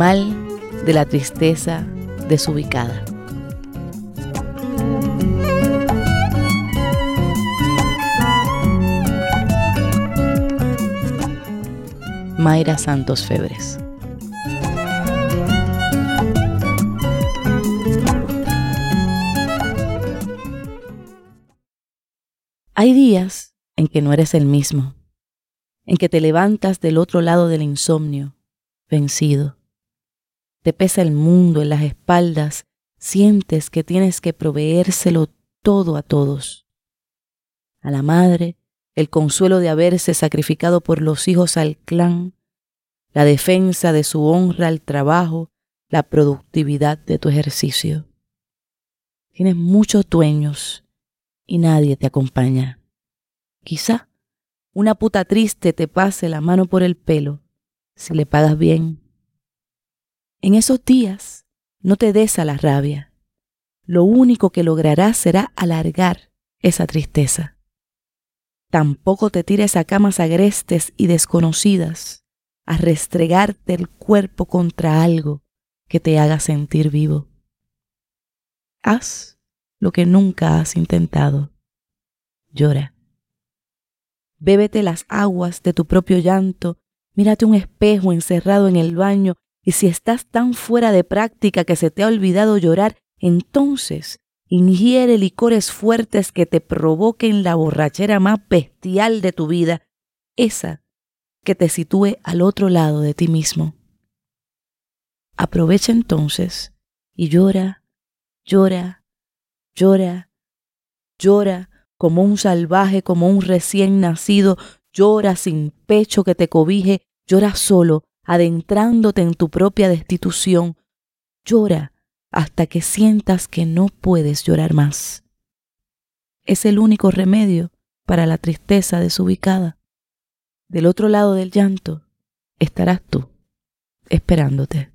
mal de la tristeza desubicada. Mayra Santos Febres. Hay días en que no eres el mismo, en que te levantas del otro lado del insomnio, vencido. Te pesa el mundo en las espaldas, sientes que tienes que proveérselo todo a todos. A la madre, el consuelo de haberse sacrificado por los hijos al clan, la defensa de su honra al trabajo, la productividad de tu ejercicio. Tienes muchos dueños y nadie te acompaña. Quizá una puta triste te pase la mano por el pelo si le pagas bien. En esos días no te des a la rabia. Lo único que lograrás será alargar esa tristeza. Tampoco te tires a camas agrestes y desconocidas a restregarte el cuerpo contra algo que te haga sentir vivo. Haz lo que nunca has intentado. Llora. Bébete las aguas de tu propio llanto, mírate un espejo encerrado en el baño y si estás tan fuera de práctica que se te ha olvidado llorar, entonces ingiere licores fuertes que te provoquen la borrachera más bestial de tu vida, esa que te sitúe al otro lado de ti mismo. Aprovecha entonces y llora, llora, llora, llora como un salvaje, como un recién nacido, llora sin pecho que te cobije, llora solo, adentrándote en tu propia destitución, llora hasta que sientas que no puedes llorar más. Es el único remedio para la tristeza desubicada. Del otro lado del llanto estarás tú, esperándote.